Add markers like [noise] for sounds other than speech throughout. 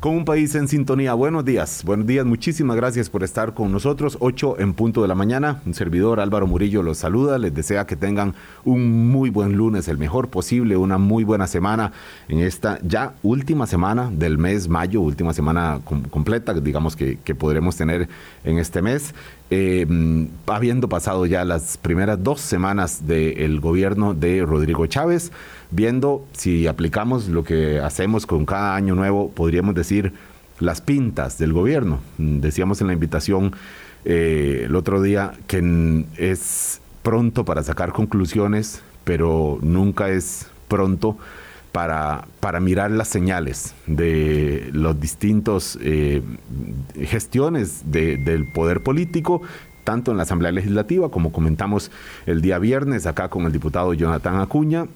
Con un país en sintonía. Buenos días, buenos días, muchísimas gracias por estar con nosotros. 8 en punto de la mañana. Un servidor Álvaro Murillo los saluda. Les desea que tengan un muy buen lunes, el mejor posible, una muy buena semana en esta ya última semana del mes mayo, última semana completa, digamos que, podremos tener en este mes. Eh, habiendo pasado ya las primeras dos semanas del gobierno de Rodrigo Chávez, viendo si aplicamos lo que hacemos con cada año nuevo, podríamos decir las pintas del gobierno. Decíamos en la invitación eh, el otro día que es pronto para sacar conclusiones, pero nunca es pronto para, para mirar las señales de los distintos eh, gestiones del poder político tanto en la Asamblea Legislativa como comentamos el día viernes acá con el diputado Jonathan Acuña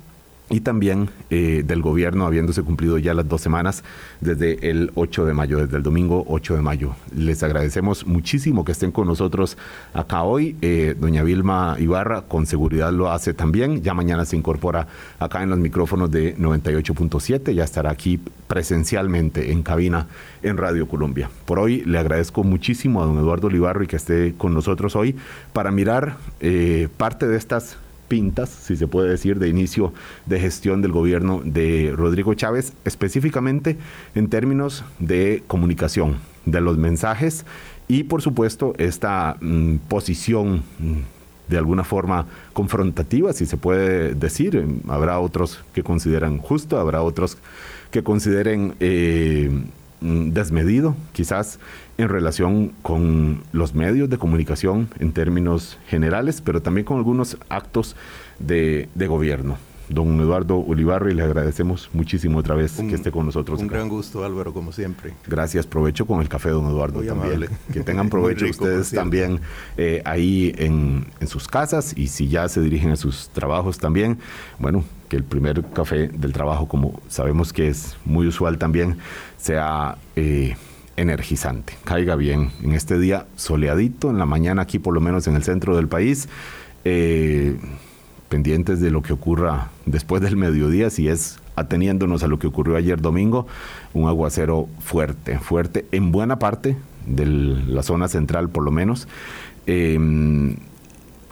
y también eh, del gobierno habiéndose cumplido ya las dos semanas desde el 8 de mayo, desde el domingo 8 de mayo. Les agradecemos muchísimo que estén con nosotros acá hoy. Eh, doña Vilma Ibarra con seguridad lo hace también. Ya mañana se incorpora acá en los micrófonos de 98.7. Ya estará aquí presencialmente en cabina en Radio Colombia. Por hoy le agradezco muchísimo a don Eduardo Olivarro y que esté con nosotros hoy para mirar eh, parte de estas pintas, si se puede decir, de inicio de gestión del gobierno de Rodrigo Chávez, específicamente en términos de comunicación, de los mensajes y por supuesto esta mm, posición mm, de alguna forma confrontativa, si se puede decir. Habrá otros que consideran justo, habrá otros que consideren eh, desmedido, quizás en relación con los medios de comunicación en términos generales, pero también con algunos actos de, gobierno. Don Eduardo Ulibarri, le agradecemos muchísimo otra vez que esté con nosotros. Un gran gusto, Álvaro, como siempre. Gracias, provecho con el café, don Eduardo, también. Que [laughs] tengan provecho ustedes también eh, ahí en, sus casas y si ya se dirigen a sus trabajos también, bueno, que el primer café del trabajo, como sabemos que es muy usual también, sea... Eh, energizante. Caiga bien en este día soleadito, en la mañana aquí por lo menos en el centro del país, eh, pendientes de lo que ocurra después del mediodía, si es ateniéndonos a lo que ocurrió ayer domingo, un aguacero fuerte, fuerte en buena parte de la zona central por lo menos. Em,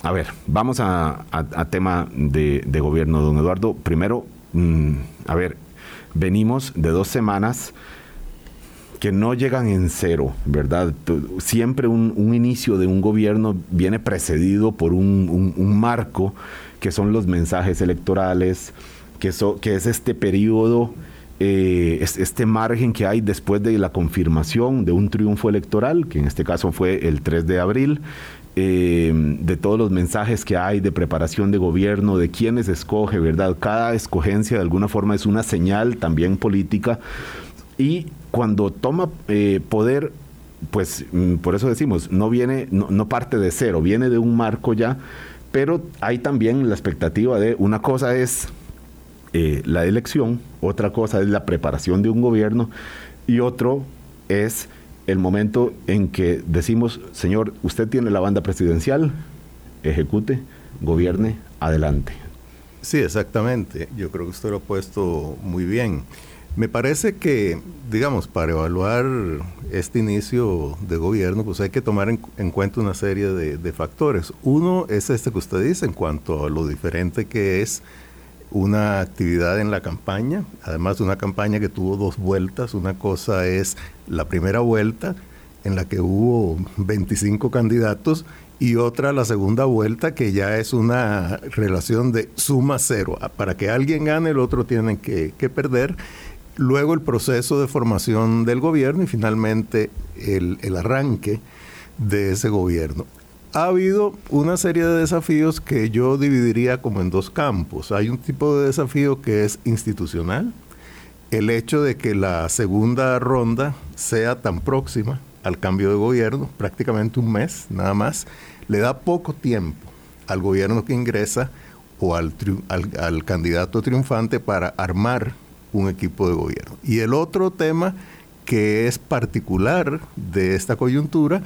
a ver, vamos a, tema de, gobierno, don Eduardo. Primero, mm, a ver, venimos de dos semanas que no llegan en cero, ¿verdad? Siempre un, inicio de un gobierno viene precedido por un, marco que son los mensajes electorales, que, que es este periodo, eh, este margen que hay después de la confirmación de un triunfo electoral, que en este caso fue el 3 de abril, eh, de todos los mensajes que hay de preparación de gobierno, de quiénes escoge, ¿verdad? Cada escogencia de alguna forma es una señal también política y cuando toma eh, poder, pues mm, por eso decimos, no viene, no, parte de cero, viene de un marco ya, pero hay también la expectativa de una cosa es eh, la elección, otra cosa es la preparación de un gobierno y otro es el momento en que decimos, señor, usted tiene la banda presidencial, ejecute, gobierne, adelante. Sí, exactamente. Yo creo que usted lo ha puesto muy bien. Me parece que, digamos, para evaluar este inicio de gobierno, pues hay que tomar en, cuenta una serie de, factores. Uno es este que usted dice en cuanto a lo diferente que es una actividad en la campaña, además de una campaña que tuvo dos vueltas. Una cosa es la primera vuelta, en la que hubo 25 candidatos, y otra la segunda vuelta, que ya es una relación de suma cero. Para que alguien gane, el otro tiene que perder luego el proceso de formación del gobierno y finalmente el, arranque de ese gobierno. Ha habido una serie de desafíos que yo dividiría como en dos campos. Hay un tipo de desafío que es institucional, el hecho de que la segunda ronda sea tan próxima al cambio de gobierno, prácticamente un mes nada más, le da poco tiempo al gobierno que ingresa o al, al candidato triunfante para armar un equipo de gobierno. Y el otro tema que es particular de esta coyuntura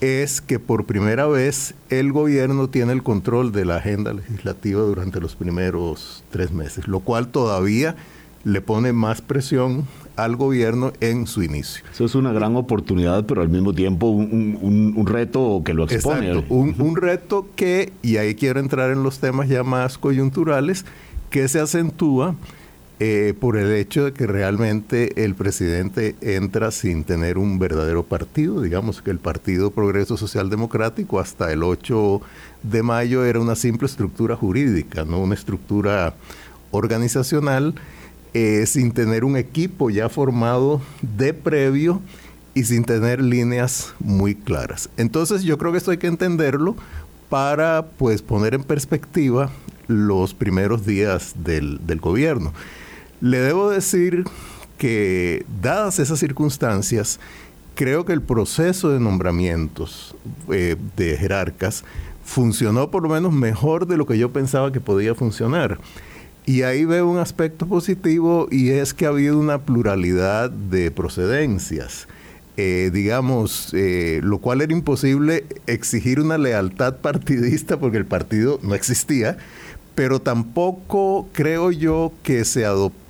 es que por primera vez el gobierno tiene el control de la agenda legislativa durante los primeros tres meses, lo cual todavía le pone más presión al gobierno en su inicio. Eso es una gran oportunidad, pero al mismo tiempo un, reto que lo expone. Exacto, un, reto que, y ahí quiero entrar en los temas ya más coyunturales, que se acentúa eh, por el hecho de que realmente el presidente entra sin tener un verdadero partido. Digamos que el Partido Progreso Social Democrático hasta el 8 de mayo era una simple estructura jurídica, no una estructura organizacional eh, sin tener un equipo ya formado de previo y sin tener líneas muy claras. Entonces yo creo que esto hay que entenderlo para pues poner en perspectiva los primeros días del, gobierno. Le debo decir que dadas esas circunstancias, creo que el proceso de nombramientos eh, de jerarcas funcionó por lo menos mejor de lo que yo pensaba que podía funcionar. Y ahí veo un aspecto positivo y es que ha habido una pluralidad de procedencias. Eh, digamos, eh, lo cual era imposible exigir una lealtad partidista porque el partido no existía, pero tampoco creo yo que se adoptó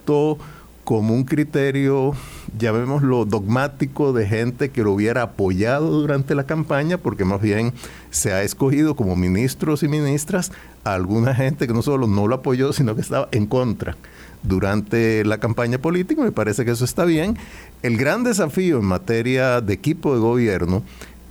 como un criterio, llamémoslo dogmático, de gente que lo hubiera apoyado durante la campaña, porque más bien se ha escogido como ministros y ministras a alguna gente que no solo no lo apoyó, sino que estaba en contra durante la campaña política. Me parece que eso está bien. El gran desafío en materia de equipo de gobierno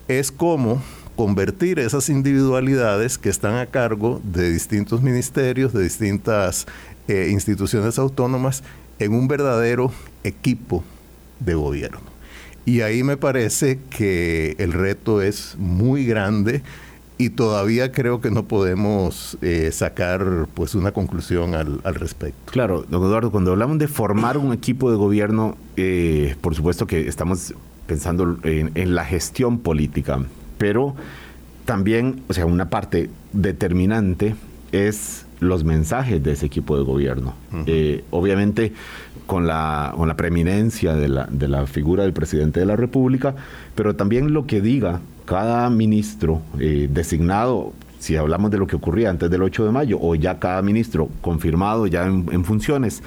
es cómo convertir esas individualidades que están a cargo de distintos ministerios, de distintas eh, instituciones autónomas, en un verdadero equipo de gobierno. Y ahí me parece que el reto es muy grande y todavía creo que no podemos eh, sacar pues una conclusión al, respecto. Claro, don Eduardo, cuando hablamos de formar un equipo de gobierno, eh, por supuesto que estamos pensando en, en, la gestión política, pero también, o sea, una parte determinante es los mensajes de ese equipo de gobierno. Eh, obviamente, con la, con la preeminencia de la, de la, figura del presidente de la República, pero también lo que diga cada ministro eh, designado, si hablamos de lo que ocurría antes del 8 de mayo, o ya cada ministro confirmado ya en, funciones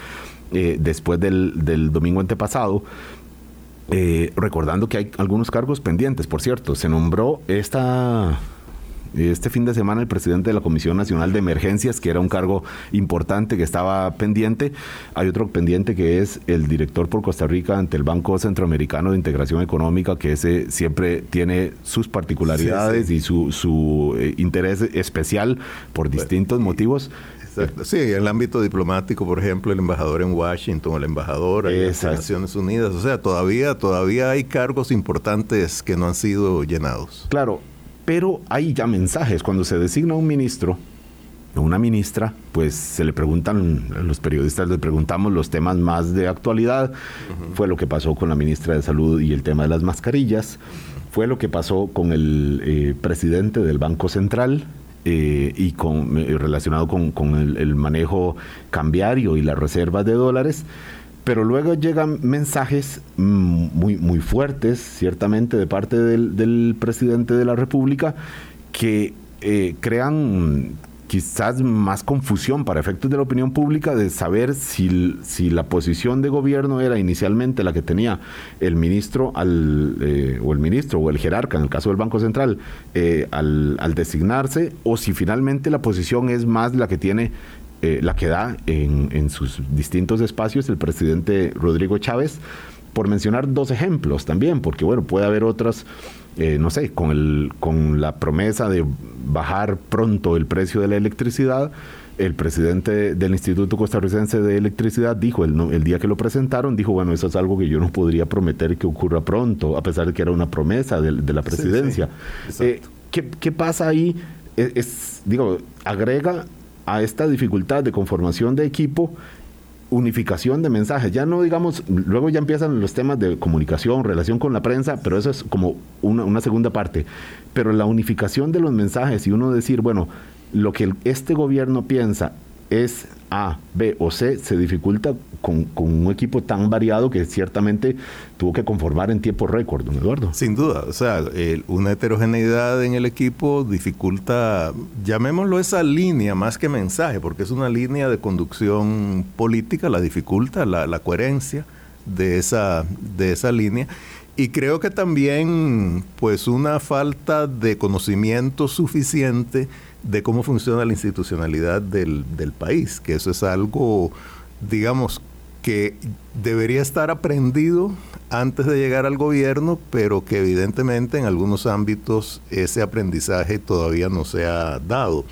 eh, después del, del, domingo antepasado, recordando que hay algunos cargos pendientes, por cierto, se nombró esta este fin de semana el presidente de la Comisión Nacional de Emergencias, que era un cargo importante que estaba pendiente. Hay otro pendiente que es el director por Costa Rica ante el Banco Centroamericano de Integración Económica, que ese siempre tiene sus particularidades y su, su eh, interés especial por distintos motivos. Sí, en el ámbito diplomático, por ejemplo, el embajador en Washington, el embajador en las Naciones Unidas. O sea, todavía, todavía hay cargos importantes que no han sido llenados. Claro, pero hay ya mensajes. Cuando se designa un ministro o una ministra, pues se le preguntan, los periodistas le preguntamos los temas más de actualidad. Fue lo que pasó con la ministra de Salud y el tema de las mascarillas. Fue lo que pasó con el eh, presidente del Banco Central, eh, y con, eh, relacionado con, el, manejo cambiario y las reservas de dólares. Pero luego llegan mensajes mm, muy, muy fuertes, ciertamente, de parte del, presidente de la República, que eh, crean quizás más confusión para efectos de la opinión pública de saber si, si la posición de gobierno era inicialmente la que tenía el ministro al, eh, o el ministro o el jerarca, en el caso del Banco Central, eh, al, al, designarse, o si finalmente la posición es más la que tiene eh, la que da en, sus distintos espacios el presidente Rodrigo Chávez, por mencionar dos ejemplos también, porque bueno, puede haber otras, eh, no sé, con, el, con la promesa de bajar pronto el precio de la electricidad, el presidente del Instituto Costarricense de Electricidad dijo, el, el, día que lo presentaron, dijo, bueno, eso es algo que yo no podría prometer que ocurra pronto, a pesar de que era una promesa de, la presidencia. Eh, ¿qué, pasa ahí? es, digo, agrega a esta dificultad de conformación de equipo, unificación de mensajes. Ya no digamos, luego ya empiezan los temas de comunicación, relación con la prensa, pero eso es como una, segunda parte. Pero la unificación de los mensajes y uno decir, bueno, lo que este gobierno piensa es A, B o C, se dificulta con, un equipo tan variado que ciertamente tuvo que conformar en tiempo récord, don Eduardo. Sin duda, o sea, una heterogeneidad en el equipo dificulta, llamémoslo esa línea más que mensaje, porque es una línea de conducción política, la dificulta, la, la coherencia de esa, de esa línea. Y creo que también, pues, una falta de conocimiento suficiente de cómo funciona la institucionalidad del, del país, que eso es algo, digamos, que debería estar aprendido antes de llegar al gobierno, pero que evidentemente en algunos ámbitos ese aprendizaje todavía no se ha dado.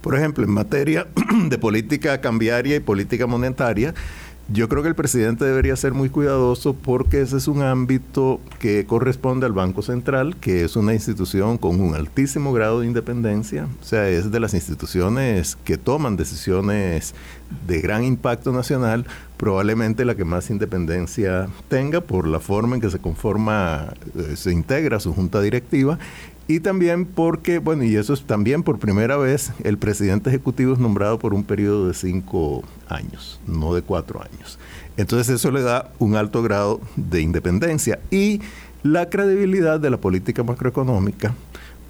Por ejemplo, en materia [clears throat] de política cambiaria y política monetaria, yo creo que el presidente debería ser muy cuidadoso porque ese es un ámbito que corresponde al Banco Central, que es una institución con un altísimo grado de independencia, o sea, es de las instituciones que toman decisiones de gran impacto nacional, probablemente la que más independencia tenga por la forma en que se conforma, eh, se integra su junta directiva y también porque, bueno, y eso es también por primera vez, el presidente ejecutivo es nombrado por un periodo de cinco años, no de cuatro años. Entonces eso le da un alto grado de independencia. Y la credibilidad de la política macroeconómica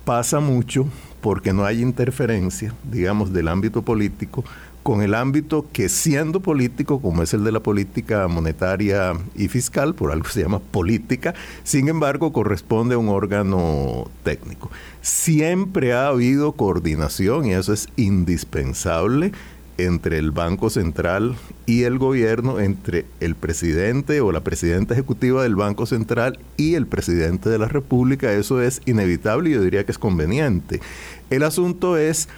pasa mucho porque no hay interferencia, digamos, del ámbito político con el ámbito que siendo político, como es el de la política monetaria y fiscal, por algo se llama política, sin embargo corresponde a un órgano técnico. Siempre ha habido coordinación y eso es indispensable entre el Banco Central y el gobierno, entre el presidente o la presidenta ejecutiva del Banco Central y el presidente de la República. Eso es inevitable y yo diría que es conveniente. El asunto es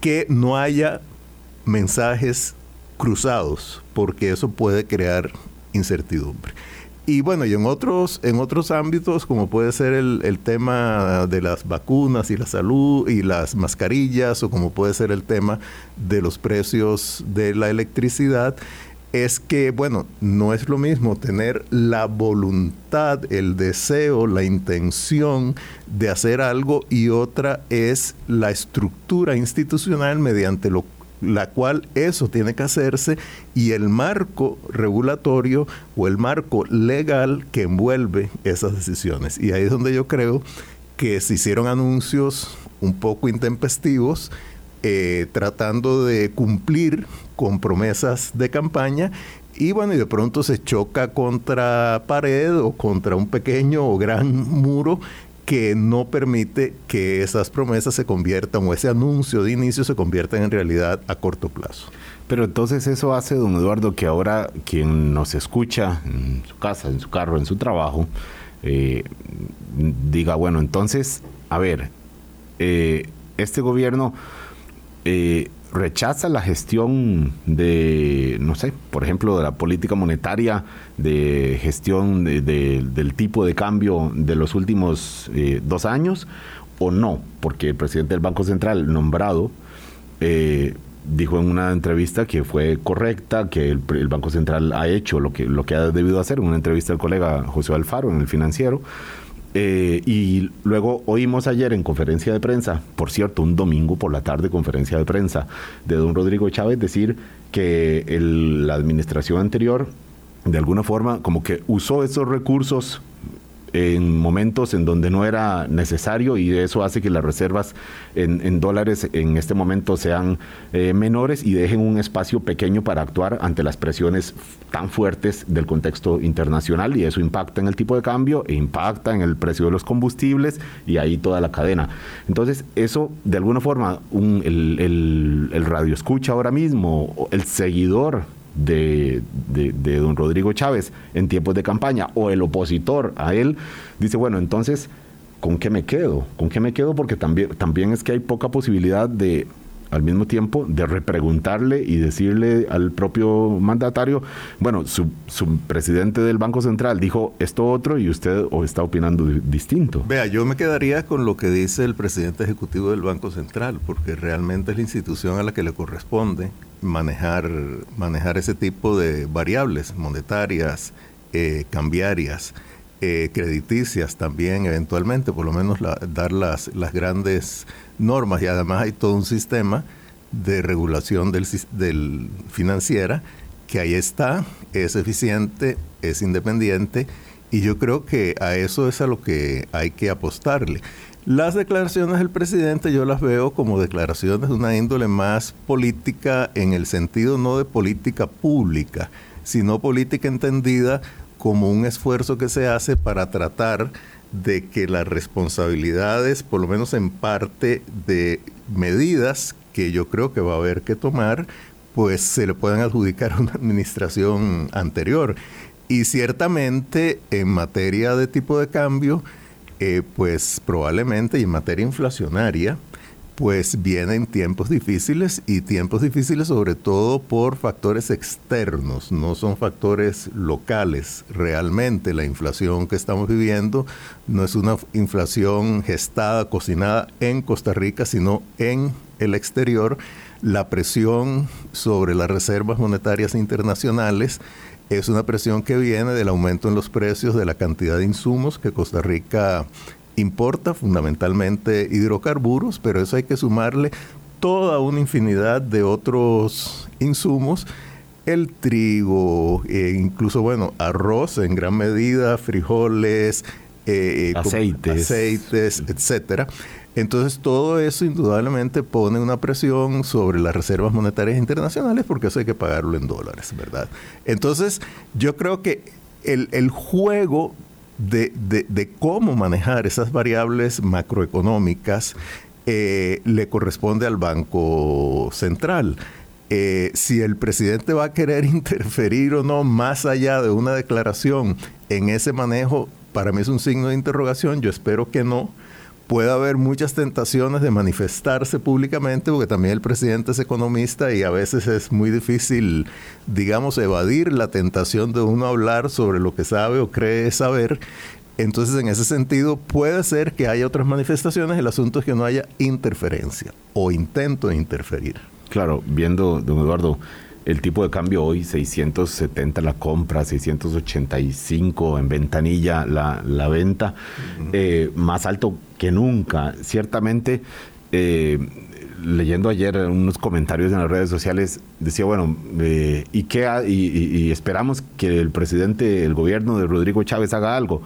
que no haya mensajes cruzados, porque eso puede crear incertidumbre. Y bueno, y en otros, en otros ámbitos, como puede ser el, tema de las vacunas y la salud y las mascarillas, o como puede ser el tema de los precios de la electricidad, es que, bueno, no es lo mismo tener la voluntad, el deseo, la intención de hacer algo y otra es la estructura institucional mediante lo la cual eso tiene que hacerse y el marco regulatorio o el marco legal que envuelve esas decisiones. Y ahí es donde yo creo que se hicieron anuncios un poco intempestivos eh, tratando de cumplir con promesas de campaña y bueno, y de pronto se choca contra pared o contra un pequeño o gran muro que no permite que esas promesas se conviertan o ese anuncio de inicio se convierta en realidad a corto plazo. Pero entonces eso hace, don Eduardo, que ahora quien nos escucha en su casa, en su carro, en su trabajo, eh, diga, bueno, entonces, a ver, eh, este gobierno eh, rechaza la gestión de, no sé, por ejemplo, de la política monetaria, de gestión del tipo de cambio de los últimos eh, dos años, o no, porque el presidente del Banco Central nombrado eh, dijo en una entrevista que fue correcta, que el, el, Banco Central ha hecho lo que, lo que ha debido hacer, en una entrevista al colega José Alfaro en el financiero, eh, y luego oímos ayer en conferencia de prensa, por cierto, un domingo por la tarde conferencia de prensa de don Rodrigo Chávez decir que la administración anterior de alguna forma como que usó esos recursos en momentos en donde no era necesario y eso hace que las reservas en, dólares en este momento sean eh, menores y dejen un espacio pequeño para actuar ante las presiones tan fuertes del contexto internacional y eso impacta en el tipo de cambio e impacta en el precio de los combustibles y ahí toda la cadena. Entonces eso de alguna forma el, el, el radio escucha ahora mismo, el seguidor de, don Rodrigo Chávez en tiempos de campaña o el opositor a él, dice, bueno, entonces, ¿con qué me quedo? ¿Con qué me quedo? Porque también, también es que hay poca posibilidad de, al mismo tiempo, de repreguntarle y decirle al propio mandatario, bueno, su, su, presidente del Banco Central dijo esto otro y usted está opinando distinto. Vea, yo me quedaría con lo que dice el presidente ejecutivo del Banco Central, porque realmente es la institución a la que le corresponde manejar, manejar ese tipo de variables monetarias, eh, cambiarias, eh, crediticias también eventualmente, por lo menos dar las, las grandes normas y además hay todo un sistema de regulación del, financiera, que ahí está, es eficiente, es independiente, y yo creo que a eso es a lo que hay que apostarle. Las declaraciones del presidente yo las veo como declaraciones de una índole más política en el sentido no de política pública, sino política entendida como un esfuerzo que se hace para tratar de que las responsabilidades, por lo menos en parte de medidas que yo creo que va a haber que tomar, pues se le puedan adjudicar a una administración anterior. Y ciertamente en materia de tipo de cambio, eh, pues probablemente y en materia inflacionaria, pues vienen tiempos difíciles y tiempos difíciles sobre todo por factores externos, no son factores locales. Realmente la inflación que estamos viviendo no es una inflación gestada, cocinada en Costa Rica, sino en el exterior. La presión sobre las reservas monetarias internacionales es una presión que viene del aumento en los precios de la cantidad de insumos que Costa Rica importa, fundamentalmente hidrocarburos, pero eso hay que sumarle toda una infinidad de otros insumos el trigo, e incluso, bueno, arroz en gran medida, frijoles, eh, aceites, aceites etcétera. Entonces todo eso indudablemente pone una presión sobre las reservas monetarias internacionales porque eso hay que pagarlo en dólares, ¿verdad? Entonces yo creo que el, juego de, cómo manejar esas variables macroeconómicas eh, le corresponde al Banco Central. Eh, si el presidente va a querer [laughs] interferir o no más allá de una declaración en ese manejo, para mí es un signo de interrogación, yo espero que no puede haber muchas tentaciones de manifestarse públicamente, porque también el presidente es economista y a veces es muy difícil, digamos, evadir la tentación de uno hablar sobre lo que sabe o cree saber. Entonces, en ese sentido, puede ser que haya otras manifestaciones, el asunto es que no haya interferencia o intento de interferir. Claro, viendo, don Eduardo, el tipo de cambio hoy, 670 la compra, 685 en ventanilla la, la venta, eh, más alto que nunca. Ciertamente, eh, leyendo ayer unos comentarios en las redes sociales, decía, bueno, eh, ¿y qué? y, esperamos que el presidente, el gobierno de Rodrigo Chávez haga algo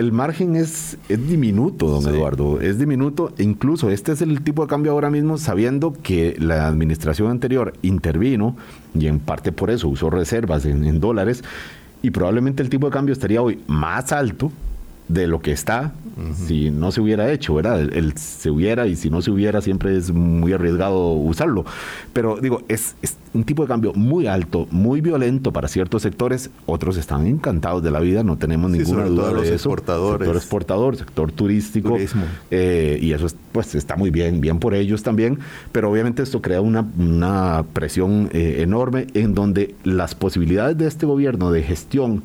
el margen es, es diminuto, don Eduardo, es diminuto. Incluso este es el tipo de cambio ahora mismo, sabiendo que la administración anterior intervino y en parte por eso usó reservas en dólares y probablemente el tipo de cambio estaría hoy más alto de lo que está si no se hubiera hecho, ¿verdad? El, se hubiera y si no se hubiera siempre es muy arriesgado usarlo. Pero digo, es, un tipo de cambio muy alto, muy violento para ciertos sectores, otros están encantados de la vida, no tenemos ninguna duda de eso. Exportadores. Sector exportador, sector turístico. Eh, y eso pues está muy bien, bien por ellos también, pero obviamente esto crea una, una presión eh, enorme en donde las posibilidades de este gobierno de gestión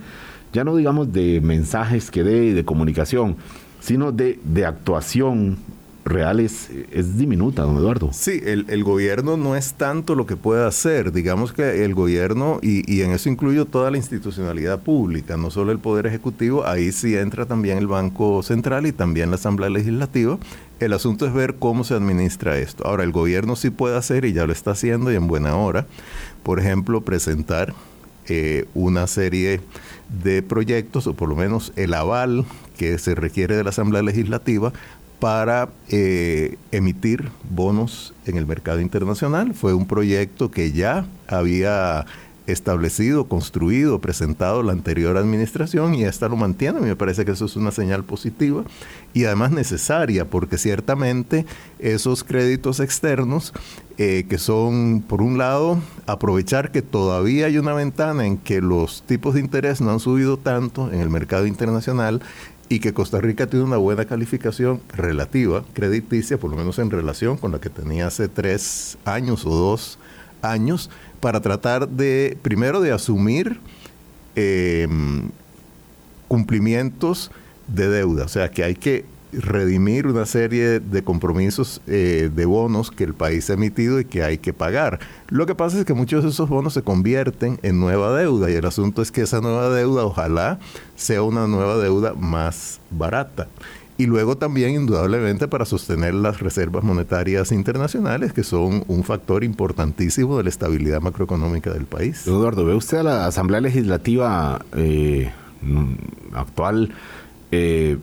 ya no digamos de mensajes que dé, de comunicación, sino de, de actuación real es, diminuta, don Eduardo. Sí, el, gobierno no es tanto lo que puede hacer. Digamos que el gobierno, y, y, en eso incluyo toda la institucionalidad pública, no solo el Poder Ejecutivo, ahí sí entra también el Banco Central y también la Asamblea Legislativa. El asunto es ver cómo se administra esto. Ahora, el gobierno sí puede hacer, y ya lo está haciendo, y en buena hora, por ejemplo, presentar eh, una serie de proyectos, o por lo menos el aval que se requiere de la Asamblea Legislativa para eh, emitir bonos en el mercado internacional. Fue un proyecto que ya había establecido, construido, presentado la anterior administración y esta lo mantiene. Me parece que eso es una señal positiva y además necesaria porque ciertamente esos créditos externos eh, que son, por un lado, aprovechar que todavía hay una ventana en que los tipos de interés no han subido tanto en el mercado internacional y que Costa Rica tiene una buena calificación relativa, crediticia, por lo menos en relación con la que tenía hace tres años o dos años, para tratar de, primero, de asumir em, cumplimientos de deuda. O sea, que hay que redimir una serie de compromisos eh, de bonos que el país ha emitido y que hay que pagar. Lo que pasa es que muchos de esos bonos se convierten en nueva deuda y el asunto es que esa nueva deuda ojalá sea una nueva deuda más barata. y luego también indudablemente para sostener las reservas monetarias internacionales, que son un factor importantísimo de la estabilidad macroeconómica del país. Eduardo, ¿ve usted a la Asamblea Legislativa eh, actual eh,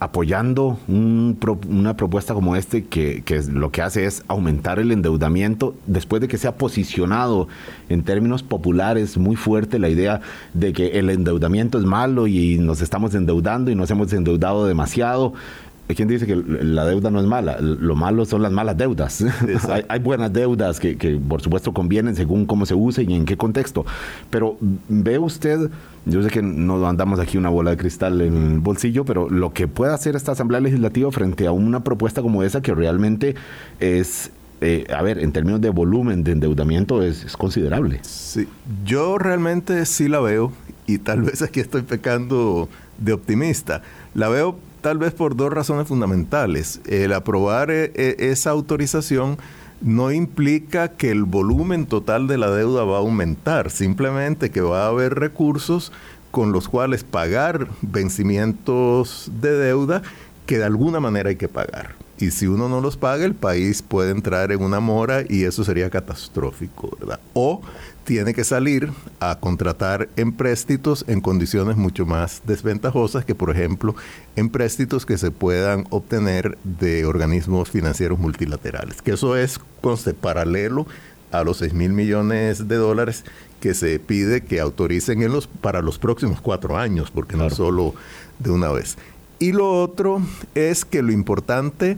apoyando una propuesta como este que, lo que hace es aumentar el endeudamiento después de que se ha posicionado en términos populares muy fuerte la idea de que el endeudamiento es malo y nos estamos endeudando y nos hemos endeudado demasiado hay quien dice que la deuda no es mala, lo malo son las malas deudas. [laughs] hay, buenas deudas que, por supuesto convienen según cómo se use y en qué contexto. Pero ve usted, yo sé que no andamos aquí una bola de cristal en el bolsillo, pero lo que puede hacer esta Asamblea Legislativa frente a una propuesta como esa que realmente es eh, a ver, en términos de volumen de endeudamiento es, es, considerable. Sí, yo realmente sí la veo y tal vez aquí estoy pecando de optimista. La veo tal vez por dos razones fundamentales. El aprobar eh, eh, esa autorización no implica que el volumen total de la deuda va a aumentar, simplemente que va a haber recursos con los cuales pagar vencimientos de deuda que de alguna manera hay que pagar. Y si uno no los paga, el país puede entrar en una mora y eso sería catastrófico, ¿verdad? O tiene que salir a contratar empréstitos en condiciones mucho más desventajosas que, por ejemplo, empréstitos que se puedan obtener de organismos financieros multilaterales. Que eso es conste paralelo a los 6 mil millones de dólares que se pide que autoricen en los, para los próximos cuatro años, porque no solo de una vez. Y lo otro es que lo importante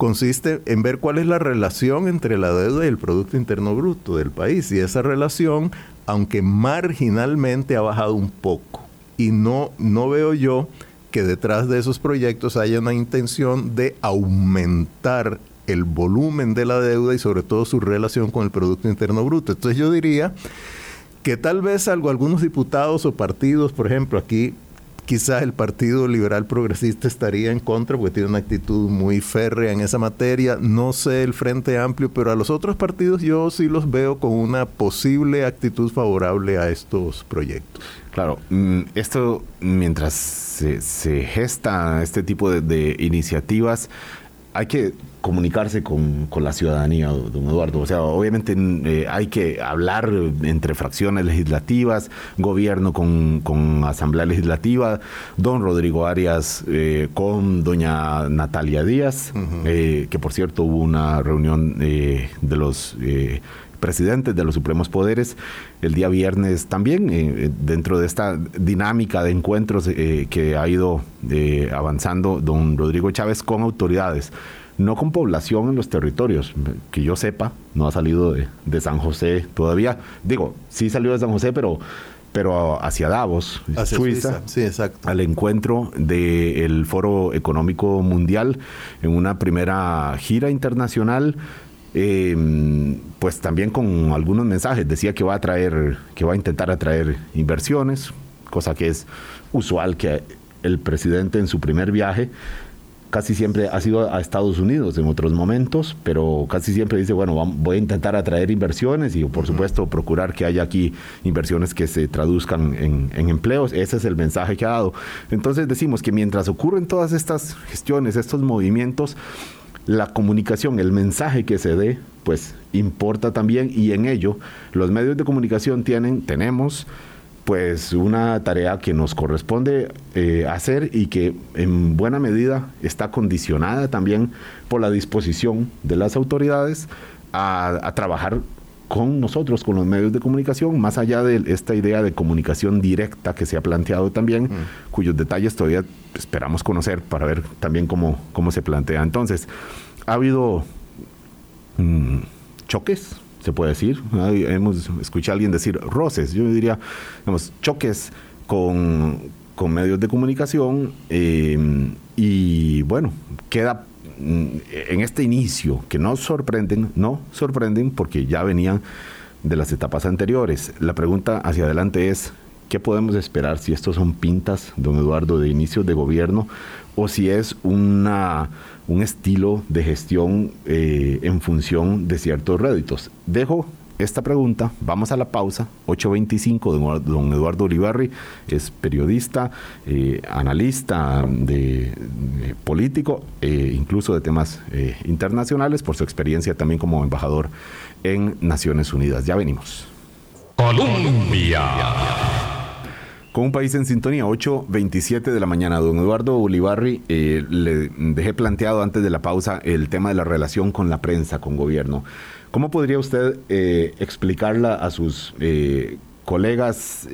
consiste en ver cuál es la relación entre la deuda y el Producto Interno Bruto del país. Y esa relación, aunque marginalmente ha bajado un poco, y no, no veo yo que detrás de esos proyectos haya una intención de aumentar el volumen de la deuda y sobre todo su relación con el Producto Interno Bruto. Entonces yo diría que tal vez algo, algunos diputados o partidos, por ejemplo, aquí quizás el Partido Liberal Progresista estaría en contra porque tiene una actitud muy férrea en esa materia. No sé el Frente Amplio, pero a los otros partidos yo sí los veo con una posible actitud favorable a estos proyectos. Claro, mm, esto mientras se, gesta este tipo de iniciativas, hay que comunicarse con, la ciudadanía, don Eduardo. O sea, obviamente eh, hay que hablar entre fracciones legislativas, gobierno con, asamblea legislativa, don Rodrigo Arias eh, con doña Natalia Díaz, eh, que por cierto hubo una reunión de los presidentes de los supremos poderes el día viernes también, dentro de esta dinámica de encuentros que ha ido avanzando don Rodrigo Chávez con autoridades no con población en los territorios, que yo sepa, no ha salido de, San José todavía. Digo, sí salió de San José, pero, pero hacia Davos, Suiza, Sí, exacto. al encuentro del Foro Económico Mundial en una primera gira internacional. Em, pues también con algunos mensajes decía que va a traer que va a intentar atraer inversiones cosa que es usual que el presidente en su primer viaje casi siempre ha sido a Estados Unidos en otros momentos, pero casi siempre dice, bueno, voy a intentar atraer inversiones y por supuesto procurar que haya aquí inversiones que se traduzcan en, empleos. Ese es el mensaje que ha dado. Entonces decimos que mientras ocurren todas estas gestiones, estos movimientos, la comunicación, el mensaje que se dé, pues importa también y en ello los medios de comunicación tienen, tenemos pues una tarea que nos corresponde eh, hacer y que en buena medida está condicionada también por la disposición de las autoridades a, trabajar con nosotros, con los medios de comunicación, más allá de esta idea de comunicación directa que se ha planteado también, mm. cuyos detalles todavía esperamos conocer para ver también cómo, cómo se plantea. Entonces, ha habido mm, choques se puede decir. Hemos escuchado a alguien decir roces, yo diría, digamos, choques con, medios de comunicación em, y bueno, queda mm, en este inicio que no sorprenden, no sorprenden porque ya venían de las etapas anteriores. La pregunta hacia adelante es, ¿qué podemos esperar si estos son pintas, don Eduardo, de inicio de gobierno o si es una un estilo de gestión eh, en función de ciertos réditos. Dejo esta pregunta. Vamos a la pausa. 8.25, don Eduardo Olivarri es periodista, eh, analista de, político, eh, incluso de temas eh, internacionales, por su experiencia también como embajador en Naciones Unidas. Ya venimos. Colombia. Con un país en sintonía, 8.27 de la mañana. Don Eduardo Ulibarri, eh, le dejé planteado antes de la pausa el tema de la relación con la prensa, con gobierno. ¿Cómo podría usted eh, explicarla a sus eh, colegas,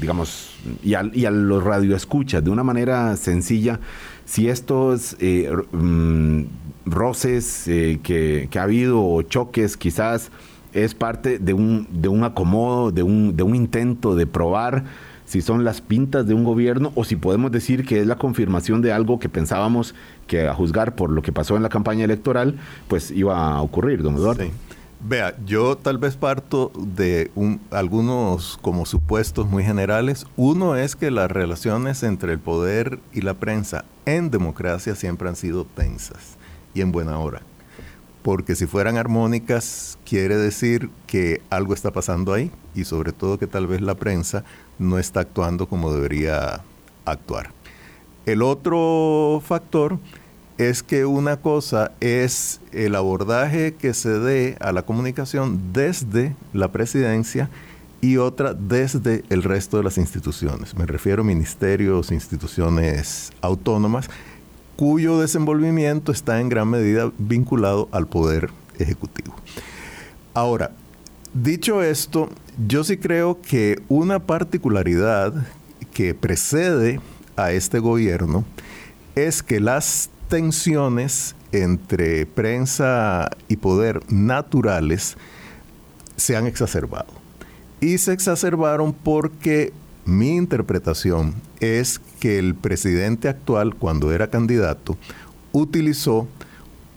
digamos, y a, y a, los radioescuchas de una manera sencilla, si estos mm, roces que, que ha habido o choques quizás es parte de un, de un acomodo, de un, de un intento de probar si son las pintas de un gobierno o si podemos decir que es la confirmación de algo que pensábamos que a juzgar por lo que pasó en la campaña electoral, pues iba a ocurrir, don Eduardo. Vea, yo tal vez parto de un, algunos como supuestos muy generales. Uno es que las relaciones entre el poder y la prensa en democracia siempre han sido tensas y en buena hora. Porque si fueran armónicas, quiere decir que algo está pasando ahí y sobre todo que tal vez la prensa no está actuando como debería actuar. El otro factor es que una cosa es el abordaje que se dé a la comunicación desde la presidencia y otra desde el resto de las instituciones. Me refiero a ministerios, instituciones autónomas, cuyo desenvolvimiento está en gran medida vinculado al poder ejecutivo. Ahora, dicho esto, yo sí creo que una particularidad que precede a este gobierno es que las tensiones entre prensa y poder naturales se han exacerbado. Y se exacerbaron porque mi interpretación es que el presidente actual, cuando era candidato, utilizó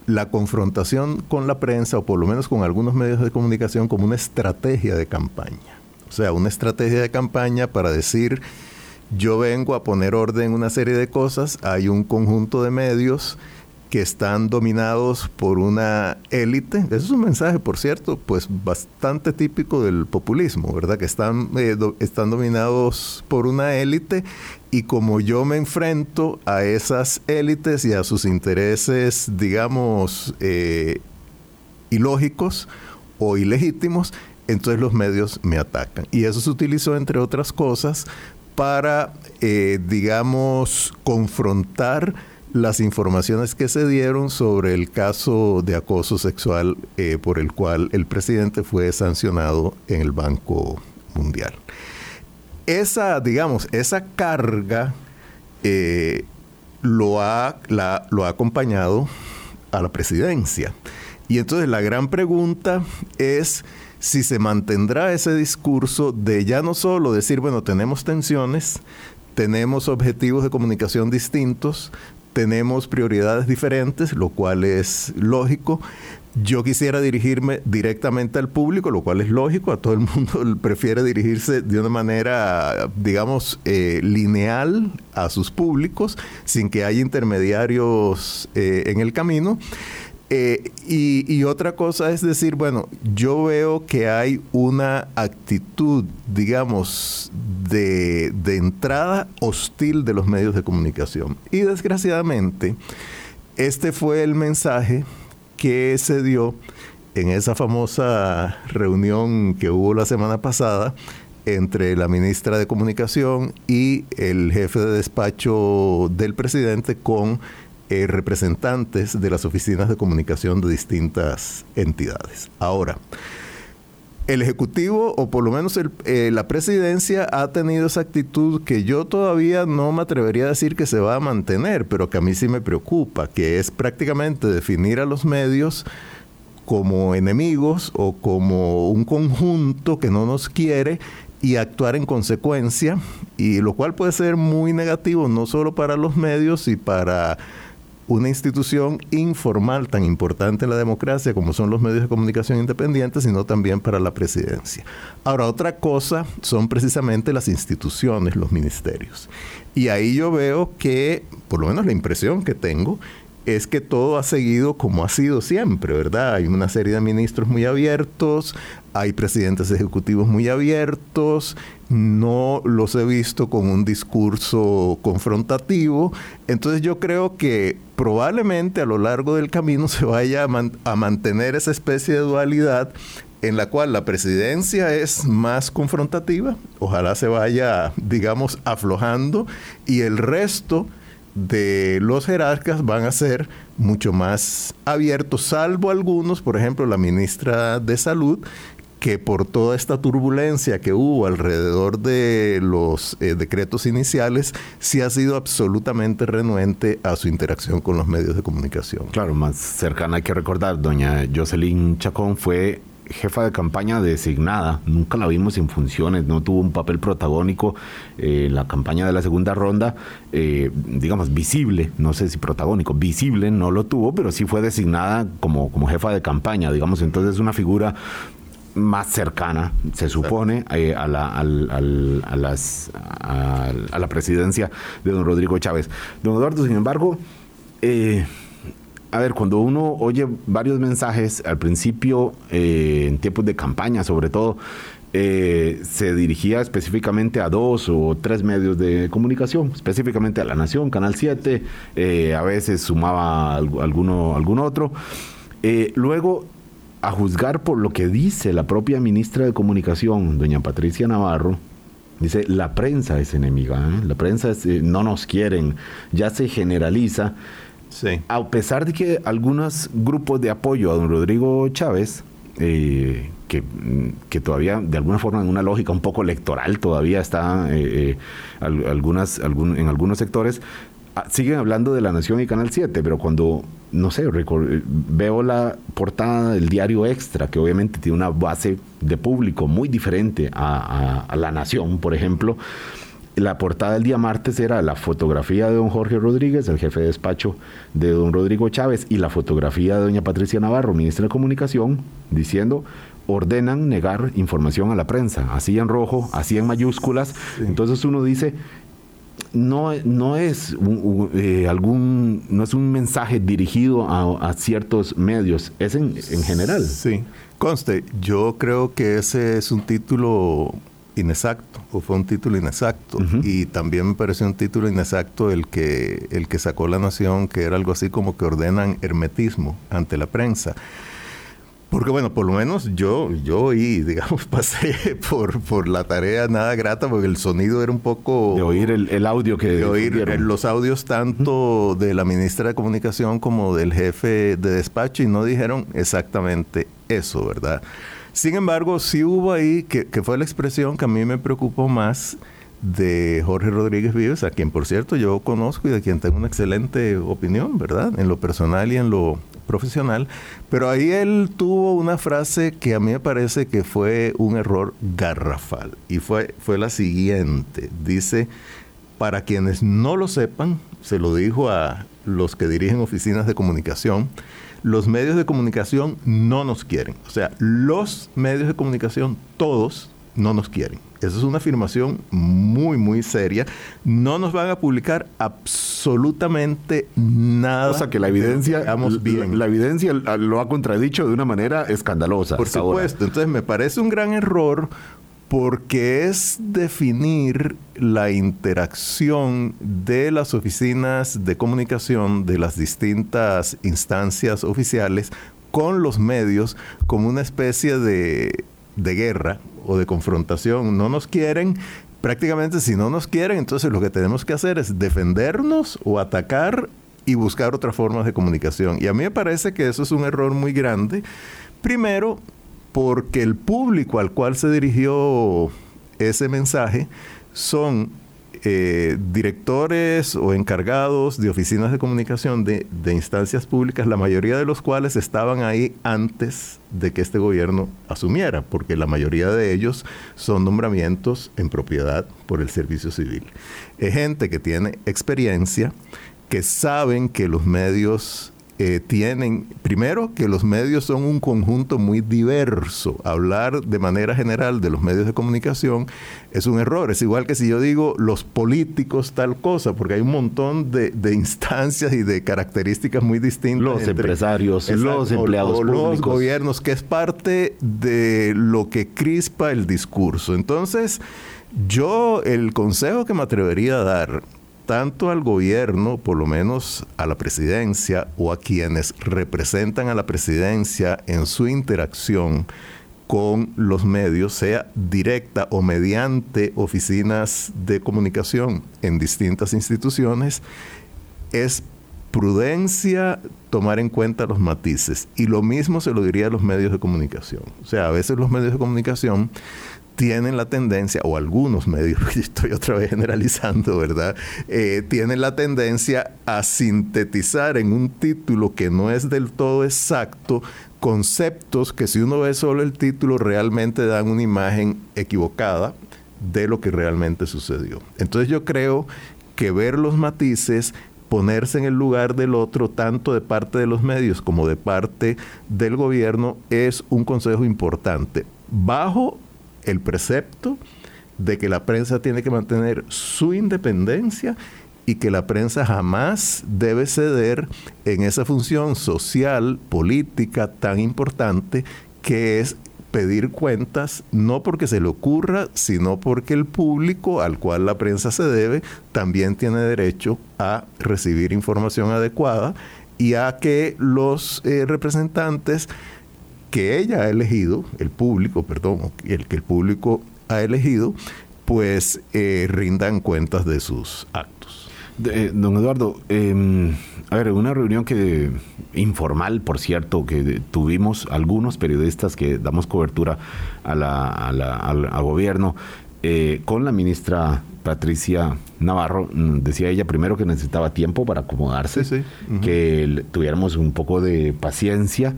la confrontación con la prensa, o por lo menos con algunos medios de comunicación, como una estrategia de campaña. O sea, una estrategia de campaña para decir, yo vengo a poner orden en una serie de cosas, hay un conjunto de medios que están dominados por una élite. Eso es un mensaje, por cierto, pues bastante típico del populismo, ¿verdad? Que están, eh, están dominados por una élite y como yo me enfrento a esas élites y a sus intereses, digamos, eh, ilógicos o ilegítimos, entonces los medios me atacan. Y eso se utilizó, entre otras cosas, para, eh, digamos, confrontar las informaciones que se dieron sobre el caso de acoso sexual eh, por el cual el presidente fue sancionado en el Banco Mundial. Esa, digamos, esa carga eh, lo, ha, lo ha acompañado a la presidencia. Y entonces la gran pregunta es si se mantendrá ese discurso de ya no solo decir, bueno, tenemos tensiones, tenemos objetivos de comunicación distintos, tenemos prioridades diferentes, lo cual es lógico. Yo quisiera dirigirme directamente al público, lo cual es lógico, a todo el mundo [laughs] prefiere dirigirse de una manera, digamos, eh, lineal a sus públicos, sin que haya intermediarios eh, en el camino. Eh, y, otra cosa es decir, bueno, yo veo que hay una actitud, digamos, de, de, entrada hostil de los medios de comunicación. Y desgraciadamente, este fue el mensaje que se dio en esa famosa reunión que hubo la semana pasada entre la ministra de Comunicación y el jefe de despacho del presidente con eh, representantes de las oficinas de comunicación de distintas entidades. Ahora, el Ejecutivo, o por lo menos eh, la presidencia, ha tenido esa actitud que yo todavía no me atrevería a decir que se va a mantener, pero que a mí sí me preocupa, que es prácticamente definir a los medios como enemigos o como un conjunto que no nos quiere y actuar en consecuencia, y lo cual puede ser muy negativo no solo para los medios y para una institución informal tan importante en la democracia como son los medios de comunicación independientes, sino también para la presidencia. Ahora, otra cosa son precisamente las instituciones, los ministerios. Y ahí yo veo que, por lo menos la impresión que tengo, es que todo ha seguido como ha sido siempre, ¿verdad? Hay una serie de ministros muy abiertos, hay presidentes ejecutivos muy abiertos, no los he visto con un discurso confrontativo, entonces yo creo que probablemente a lo largo del camino se vaya a, mantener esa especie de dualidad en la cual la presidencia es más confrontativa, ojalá se vaya, digamos, aflojando, y el resto de los jerarcas van a ser mucho más abiertos, salvo algunos, por ejemplo, la ministra de Salud, que por toda esta turbulencia que hubo alrededor de los eh, decretos iniciales, sí ha sido absolutamente renuente a su interacción con los medios de comunicación. Claro, más cercana hay que recordar, doña Jocelyn Chacón fue jefa de campaña designada, nunca la vimos en funciones, no tuvo un papel protagónico eh, en la campaña de la segunda ronda, eh, digamos, visible, no sé si protagónico, visible no lo tuvo, pero sí fue designada como, como jefa de campaña, digamos, entonces es una figura más cercana, se supone, eh, a, la, a, las, a, la presidencia de don Rodrigo Chávez. Don Eduardo, sin embargo, eh, a ver, cuando uno oye varios mensajes al principio, eh, en tiempos de campaña sobre todo, eh, se dirigía específicamente a dos o tres medios de comunicación, específicamente a La Nación, Canal 7, eh, a veces sumaba alguno, algún otro. luego, a juzgar por lo que dice la propia ministra de Comunicación, doña Patricia Navarro, dice, la prensa es enemiga, la prensa no nos quieren, ya se generaliza. A pesar de que algunos grupos de apoyo a don Rodrigo Chávez, eh, que, que, todavía de alguna forma en una lógica un poco electoral todavía está eh, eh, algunas, en algunos sectores, siguen hablando de La Nación y Canal 7, pero cuando, no sé, veo la portada del diario Extra, que obviamente tiene una base de público muy diferente a La Nación, por ejemplo, la portada del día martes era la fotografía de don Jorge Rodríguez, el jefe de despacho de don Rodrigo Chávez, y la fotografía de doña Patricia Navarro, ministra de Comunicación, diciendo ordenan negar información a la prensa, así en rojo, así en mayúsculas. Entonces uno dice, no, no es eh, algún no es un mensaje dirigido a, ciertos medios, es en, en general. Sí, conste, yo creo que ese es un título inexacto, o fue un título inexacto. Y también me pareció un título inexacto el que, el que sacó la Nación, que era algo así como que ordenan hermetismo ante la prensa. Porque bueno, por lo menos yo, yo y [laughs] digamos, pasé por, por la tarea nada grata, porque el sonido era un poco... De oír el, audio que... De oír los audios tanto de la ministra de Comunicación como del jefe de despacho y no dijeron exactamente eso, ¿verdad? Sin embargo, sí hubo ahí, que, fue la expresión que a mí me preocupó más de Jorge Rodríguez Vives, a quien por cierto yo conozco y de quien tengo una excelente opinión, ¿verdad? En lo personal y en lo profesional. Pero ahí él tuvo una frase que a mí me parece que fue un error garrafal y fue, fue la siguiente. Dice, para quienes no lo sepan, se lo dijo a los que dirigen oficinas de comunicación, los medios de comunicación no nos quieren. O sea, los medios de comunicación, todos, no nos quieren. Esa es una afirmación muy, muy seria. No nos van a publicar absolutamente nada. O sea, que la evidencia, bien. La, evidencia lo ha contradicho de una manera escandalosa. Por supuesto. Entonces, me parece un gran error porque es definir la interacción de las oficinas de comunicación de las distintas instancias oficiales con los medios como una especie de, guerra o de confrontación. No nos quieren, prácticamente si no nos quieren, entonces lo que tenemos que hacer es defendernos o atacar y buscar otras formas de comunicación. Y a mí me parece que eso es un error muy grande. Primero, porque el público al cual se dirigió ese mensaje son eh, directores o encargados de oficinas de comunicación de, instancias públicas, la mayoría de los cuales estaban ahí antes de que este gobierno asumiera, porque la mayoría de ellos son nombramientos en propiedad por el servicio civil. Es gente que tiene experiencia, que saben que los medios eh, tienen, primero, que los medios son un conjunto muy diverso. Hablar de manera general de los medios de comunicación es un error. Es igual que si yo digo los políticos tal cosa, porque hay un montón de, instancias y de características muy distintas. Los empresarios, los empleados públicos. Los gobiernos, que es parte de lo que crispa el discurso. Entonces, yo el consejo que me atrevería a dar tanto al gobierno, por lo menos a la presidencia o a quienes representan a la presidencia en su interacción con los medios, sea directa o mediante oficinas de comunicación en distintas instituciones, es prudencia tomar en cuenta los matices. Y lo mismo se lo diría a los medios de comunicación. O sea, a veces los medios de comunicación tienen la tendencia, o algunos medios, [laughs] estoy otra vez generalizando, ¿verdad? Eh, tienen la tendencia a sintetizar en un título que no es del todo exacto conceptos que si uno ve solo el título realmente dan una imagen equivocada de lo que realmente sucedió. Entonces yo creo que ver los matices, ponerse en el lugar del otro, tanto de parte de los medios como de parte del gobierno, es un consejo importante. Bajo el precepto de que la prensa tiene que mantener su independencia y que la prensa jamás debe ceder en esa función social, política tan importante que es pedir cuentas, no porque se le ocurra, sino porque el público al cual la prensa se debe también tiene derecho a recibir información adecuada y a que los eh, representantes que ella ha elegido, el público, perdón, el que el público ha elegido, pues eh, rindan cuentas de sus actos. Eh, don Eduardo, em, a ver, una reunión que informal, por cierto, que tuvimos algunos periodistas que damos cobertura a la, al, gobierno, eh, con la ministra Patricia Navarro, mm, decía ella primero que necesitaba tiempo para acomodarse, que tuviéramos un poco de paciencia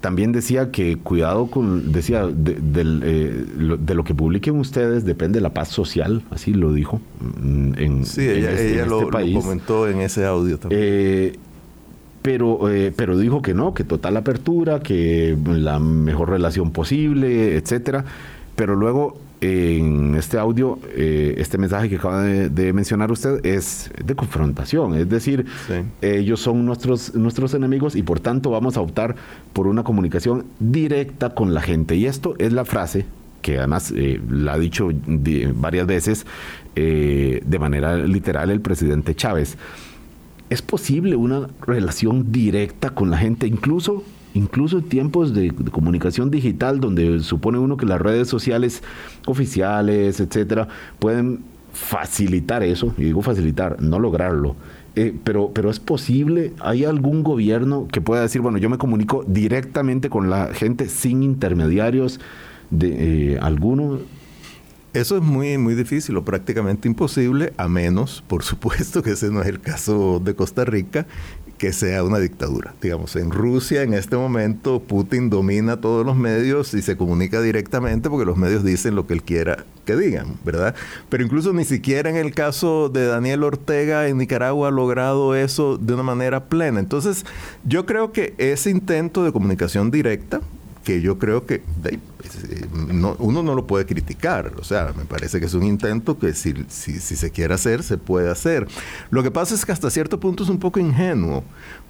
también decía que cuidado con, decía, de, eh, lo, que publiquen ustedes depende de la paz social, así lo dijo. Mm, en, sí, ella, este, este lo, comentó en ese audio también. Eh, pero, eh, pero dijo que no, que total apertura, que la mejor relación posible, etcétera. Pero luego en este audio, eh, este mensaje que acaba de, mencionar usted es de confrontación, es decir, ellos son nuestros, nuestros enemigos y por tanto vamos a optar por una comunicación directa con la gente. Y esto es la frase que además eh, la ha dicho varias veces eh, de manera literal el presidente Chávez. ¿Es posible una relación directa con la gente, incluso incluso tiempos de, comunicación digital, donde supone uno que las redes sociales oficiales, etcétera, pueden facilitar eso, y digo facilitar, no lograrlo. Eh, pero, pero es posible, ¿hay algún gobierno que pueda decir, bueno, yo me comunico directamente con la gente sin intermediarios de eh, alguno? Eso es muy, muy difícil o prácticamente imposible, a menos, por supuesto, que ese no es el caso de Costa Rica que sea una dictadura. Digamos, en Rusia en este momento Putin domina todos los medios y se comunica directamente porque los medios dicen lo que él quiera que digan, ¿verdad? Pero incluso ni siquiera en el caso de Daniel Ortega en Nicaragua ha logrado eso de una manera plena. Entonces, yo creo que ese intento de comunicación directa, que yo creo que eh, uno no lo puede criticar. O sea, me parece que es un intento que si, se quiere hacer, se puede hacer. Lo que pasa es que hasta cierto punto es un poco ingenuo,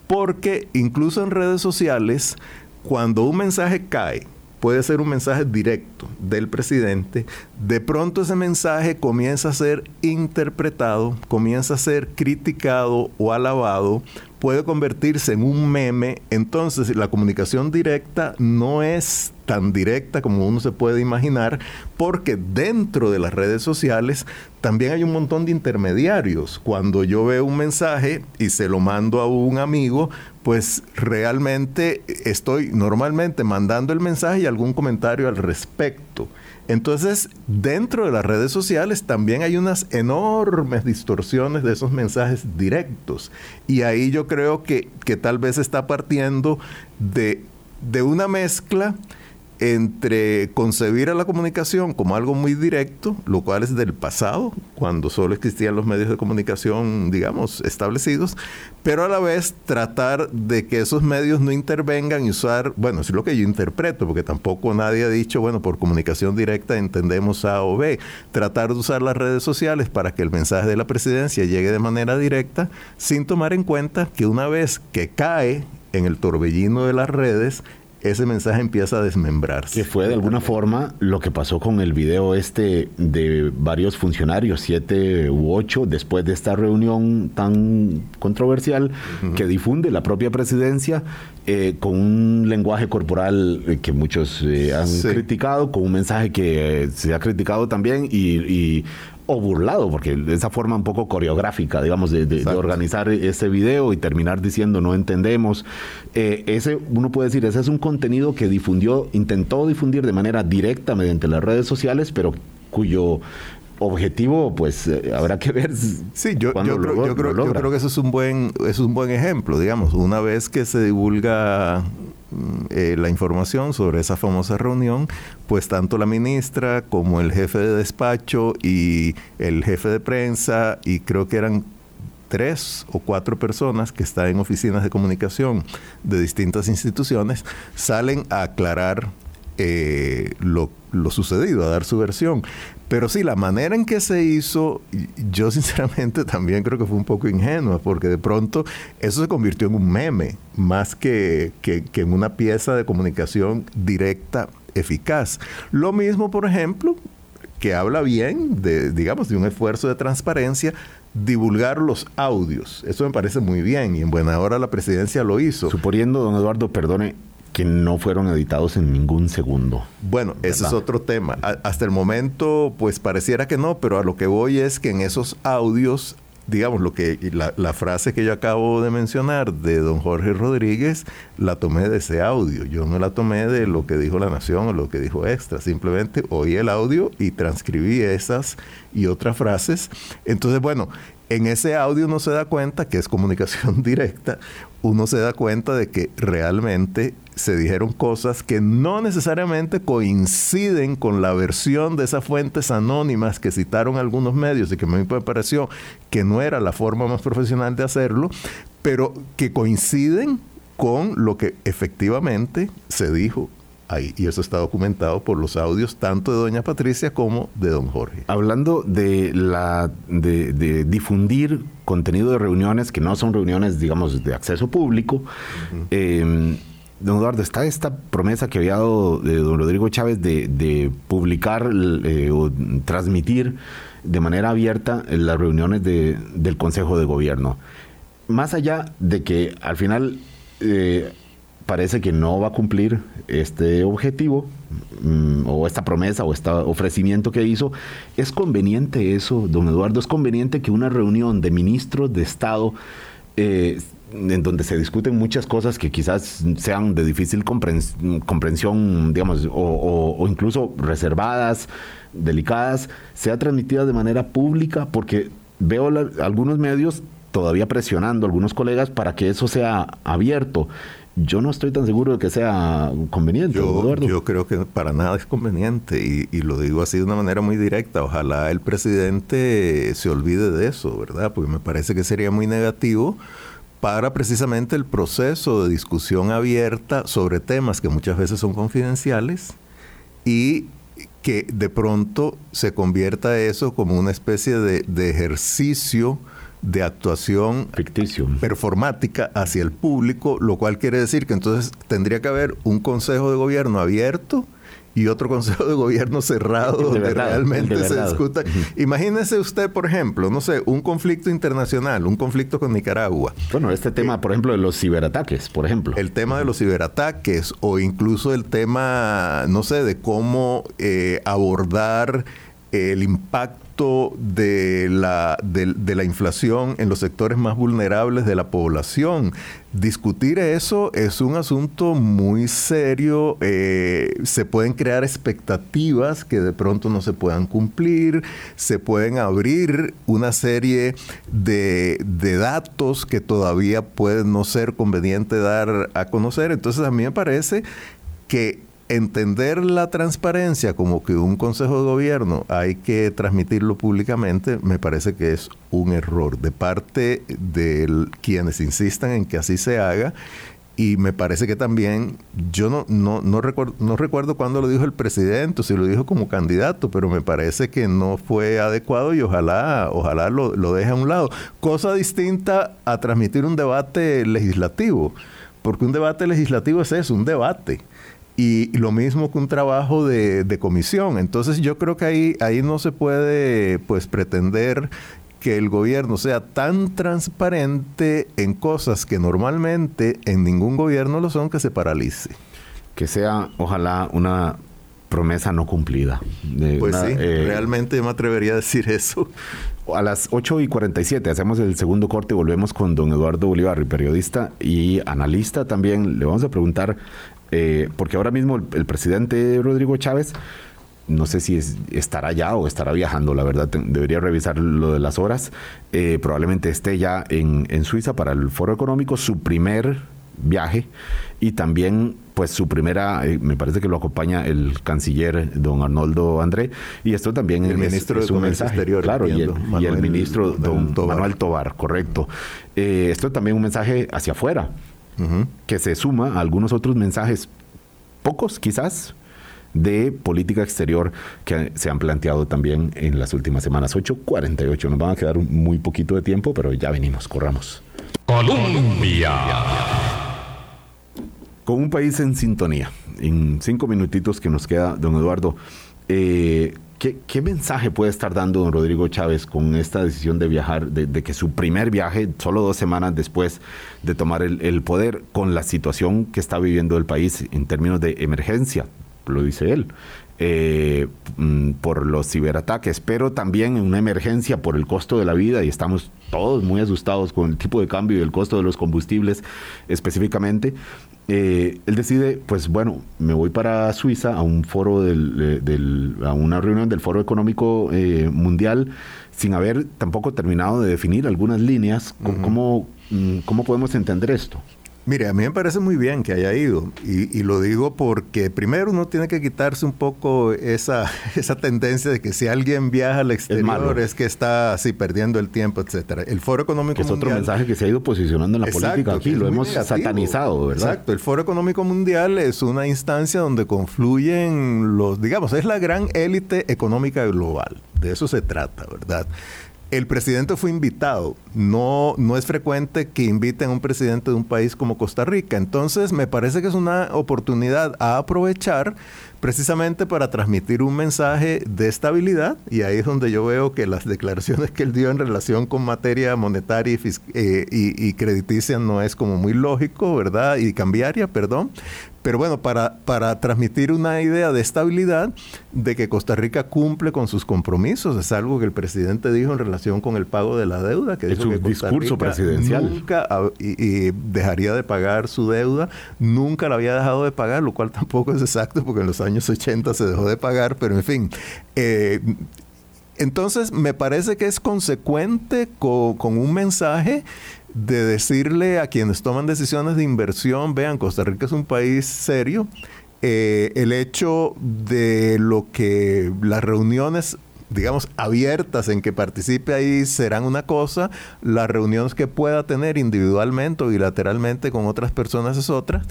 porque incluso en redes sociales, cuando un mensaje cae, puede ser un mensaje directo del presidente, de pronto ese mensaje comienza a ser interpretado, comienza a ser criticado o alabado puede convertirse en un meme, entonces la comunicación directa no es tan directa como uno se puede imaginar, porque dentro de las redes sociales también hay un montón de intermediarios. Cuando yo veo un mensaje y se lo mando a un amigo, pues realmente estoy normalmente mandando el mensaje y algún comentario al respecto. Entonces, dentro de las redes sociales también hay unas enormes distorsiones de esos mensajes directos. Y ahí yo creo que, tal vez está partiendo de, una mezcla entre concebir a la comunicación como algo muy directo, lo cual es del pasado, cuando solo existían los medios de comunicación, digamos, establecidos, pero a la vez tratar de que esos medios no intervengan y usar, bueno, es lo que yo interpreto, porque tampoco nadie ha dicho, bueno, por comunicación directa entendemos A o B, tratar de usar las redes sociales para que el mensaje de la presidencia llegue de manera directa, sin tomar en cuenta que una vez que cae en el torbellino de las redes, ese mensaje empieza a desmembrarse. Que fue de alguna forma lo que pasó con el video este de varios funcionarios, siete u ocho, después de esta reunión tan controversial que difunde la propia presidencia eh, con un lenguaje corporal eh, que muchos eh, han criticado, con un mensaje que se ha criticado también y o burlado, porque de esa forma un poco coreográfica, digamos, de, organizar ese video y terminar diciendo no entendemos. Eh, ese, uno puede decir, ese es un contenido que difundió, intentó difundir de manera directa mediante las redes sociales, pero cuyo objetivo, pues eh, habrá que ver. Sí, yo, yo, creo, yo, creo, yo, creo, que eso es un buen, es un buen ejemplo, digamos, una vez que se divulga mm, eh, la información sobre esa famosa reunión, pues tanto la ministra como el jefe de despacho y el jefe de prensa, y creo que eran tres o cuatro personas que están en oficinas de comunicación de distintas instituciones, salen a aclarar eh, lo, lo, sucedido, a dar su versión. Pero sí, la manera en que se hizo, yo [laughs] sinceramente también creo que fue un poco ingenua, porque de pronto eso se convirtió en un meme, más que, que, en una pieza de comunicación directa, eficaz. Lo mismo, por ejemplo, que habla bien de, digamos, de un esfuerzo de transparencia, divulgar los audios. Eso me parece muy bien y en buena hora la presidencia lo hizo. Suponiendo, don Eduardo, perdone, que no fueron editados en ningún segundo. Bueno, ese es otro tema. hasta el momento, pues pareciera que no, pero a lo que voy es que en esos audios, digamos, lo que la, la frase que yo acabo de mencionar de don Jorge Rodríguez, la tomé de ese audio. Yo no la tomé de lo que dijo La Nación o lo que dijo Extra. Simplemente oí el audio y transcribí esas y otras frases. Entonces, bueno, en ese audio uno se da cuenta que es comunicación [laughs] directa, uno se da cuenta de que realmente se dijeron cosas que no necesariamente coinciden con la versión de esas fuentes anónimas que citaron algunos medios y que a mí me pareció que no era la forma más profesional de hacerlo, pero que coinciden con lo que efectivamente se dijo y eso está documentado por los audios tanto de doña Patricia como de don Jorge. Hablando de, la, de, difundir contenido de reuniones que no son reuniones, digamos, de acceso público, em, don Eduardo, está esta promesa que había dado de don Rodrigo Chávez de, publicar eh, o transmitir de manera abierta las reuniones del Consejo de Gobierno. Más allá de que al final eh, parece que no va a cumplir este objetivo mm, o esta promesa o este ofrecimiento que hizo. ¿Es conveniente eso, don Eduardo? ¿Es conveniente que una reunión de ministros de Estado eh, en donde se discuten muchas cosas que quizás sean de difícil comprensión, digamos, o, incluso reservadas, delicadas, sea transmitida de manera pública, porque veo algunos medios todavía presionando a algunos colegas para que eso sea abierto yo no estoy tan seguro de que sea conveniente. Yo, yo creo que para nada es conveniente y, lo digo así de una manera muy directa. Ojalá el presidente se olvide de eso, ¿verdad? Porque me parece que sería muy negativo para precisamente el proceso de discusión abierta sobre temas que muchas veces son confidenciales y que de pronto se convierta eso como una especie de, de ejercicio de actuación ficticio performática hacia el público, lo cual quiere decir que entonces tendría que haber un consejo de gobierno abierto y otro consejo de gobierno cerrado donde realmente se discuta. Imagínese usted, por ejemplo, no sé, un conflicto internacional, un conflicto con Nicaragua. Bueno, este tema, eh, por ejemplo, de los ciberataques, por ejemplo. El tema de los ciberataques o incluso el tema, no sé, de cómo eh, abordar el impacto de la, de, la inflación en los sectores más vulnerables de la población. Discutir eso es un asunto muy serio. Eh, se pueden crear expectativas que de pronto no se puedan cumplir. Se pueden abrir una serie de, de datos que todavía pueden no ser conveniente dar a conocer. Entonces a mí me parece que entender la transparencia como que un consejo de gobierno hay que transmitirlo públicamente, me parece que es un error de parte de quienes insistan en que así se haga. Y me parece que también, yo no, no, no, recuerdo, no recuerdo cuándo lo dijo el presidente, o si lo dijo como candidato, pero me parece que no fue adecuado y ojalá, ojalá lo, lo deje a un lado. Cosa distinta a transmitir un debate legislativo, porque un debate legislativo es eso, un debate y, lo mismo que un trabajo de, comisión. Entonces yo creo que ahí, ahí no se puede pues pretender que el gobierno sea tan transparente en cosas que normalmente en ningún gobierno lo son, que se paralice. Que sea, ojalá, una promesa no cumplida. pues sí, eh, realmente yo me atrevería a decir eso. [laughs] A las 8 y 47 hacemos el segundo corte y volvemos con don Eduardo Bolívar, periodista y analista también. Le vamos a preguntar eh, porque ahora mismo el, presidente Rodrigo Chávez, no sé si estará ya o estará viajando, la verdad, debería revisar lo de las horas, eh, probablemente esté ya en, Suiza para el foro económico, su primer viaje. Y también pues su primera, eh, me parece que lo acompaña el canciller don Arnoldo André, y esto también el ministro de mensaje, exterior, claro, y el, ministro don Manuel Tobar, correcto. esto es también un mensaje hacia afuera, que se suma a algunos otros mensajes, pocos quizás, de política exterior que se han planteado también en las últimas semanas. 8.48, nos van a quedar muy poquito de tiempo, pero ya venimos, corramos. Colombia. Con un país en sintonía. En cinco minutitos que nos queda, don Eduardo, eh, ¿Qué, mensaje puede estar dando don Rodrigo Chávez con esta decisión de viajar, de, que su primer viaje, solo dos semanas después de tomar el, poder, con la situación que está viviendo el país en términos de emergencia, lo dice él, eh, mm, por los ciberataques, pero también en una emergencia por el costo de la vida y estamos todos muy asustados con el tipo de cambio y el costo de los combustibles específicamente. Eh, él decide, pues bueno, me voy para Suiza a un foro del, a una reunión del Foro Económico eh, Mundial sin haber tampoco terminado de definir algunas líneas. ¿Cómo, ¿Cómo podemos entender esto? Mire, a mí me parece muy bien que haya ido y, lo digo porque primero uno tiene que quitarse un poco esa, [laughs] esa tendencia de que si alguien viaja al exterior es, que está así perdiendo el tiempo, etcétera. El Foro Económico es otro mensaje que se ha ido posicionando en la política aquí, lo hemos satanizado, ¿verdad? Exacto, el Foro Económico Mundial es una instancia donde confluyen los, digamos, es la gran élite económica global. De eso se trata, ¿verdad? El presidente fue invitado. No, no es frecuente que inviten a un presidente de un país como Costa Rica. Entonces, me parece que es una oportunidad a aprovechar precisamente para transmitir un mensaje de estabilidad. Y ahí es donde yo veo que las declaraciones que él dio en relación con materia monetaria y, eh, y crediticia no es como muy lógico, ¿verdad? Y cambiaria, perdón. Pero bueno, para, para transmitir una idea de estabilidad, de que Costa Rica cumple con sus compromisos, es algo que el presidente dijo en relación con el pago de la deuda, que dijo que discurso presidencial. nunca y, dejaría de pagar su deuda, nunca la había dejado de pagar, lo cual [laughs] tampoco es exacto porque en los años 80 se dejó de pagar, pero en fin. Eh, entonces, me parece que es consecuente con, con un mensaje de decirle a quienes toman decisiones de inversión, vean, Costa Rica es un país serio, eh, el hecho de lo que las reuniones digamos, abiertas en que participe ahí serán una cosa, las reuniones que pueda tener individualmente o bilateralmente con otras personas es otra,